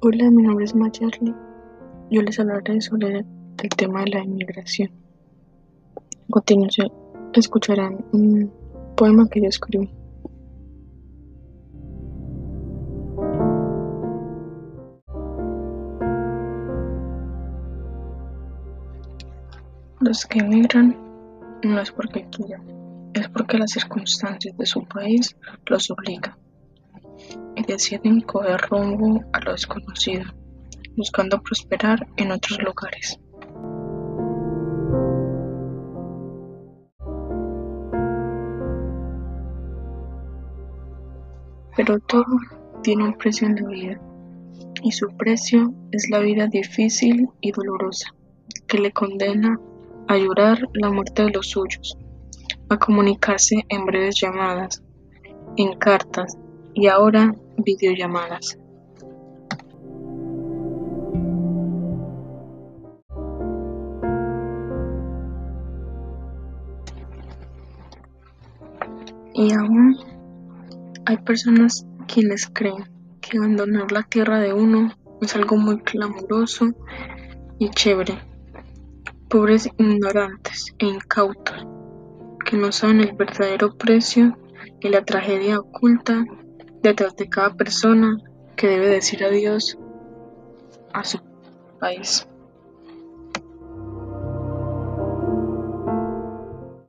Hola, mi nombre es Mayerly. Yo les hablaré sobre el tema de la inmigración. A continuación, escucharán un poema que yo escribí. Los que emigran no es porque quieran, es porque las circunstancias de su país los obligan deciden coger rumbo a lo desconocido, buscando prosperar en otros lugares. Pero todo tiene un precio en la vida, y su precio es la vida difícil y dolorosa, que le condena a llorar la muerte de los suyos, a comunicarse en breves llamadas, en cartas y ahora videollamadas. Y aún hay personas quienes creen que abandonar la tierra de uno es algo muy clamoroso y chévere. Pobres ignorantes e incautos que no saben el verdadero precio y la tragedia oculta detrás de cada persona que debe decir adiós a su país.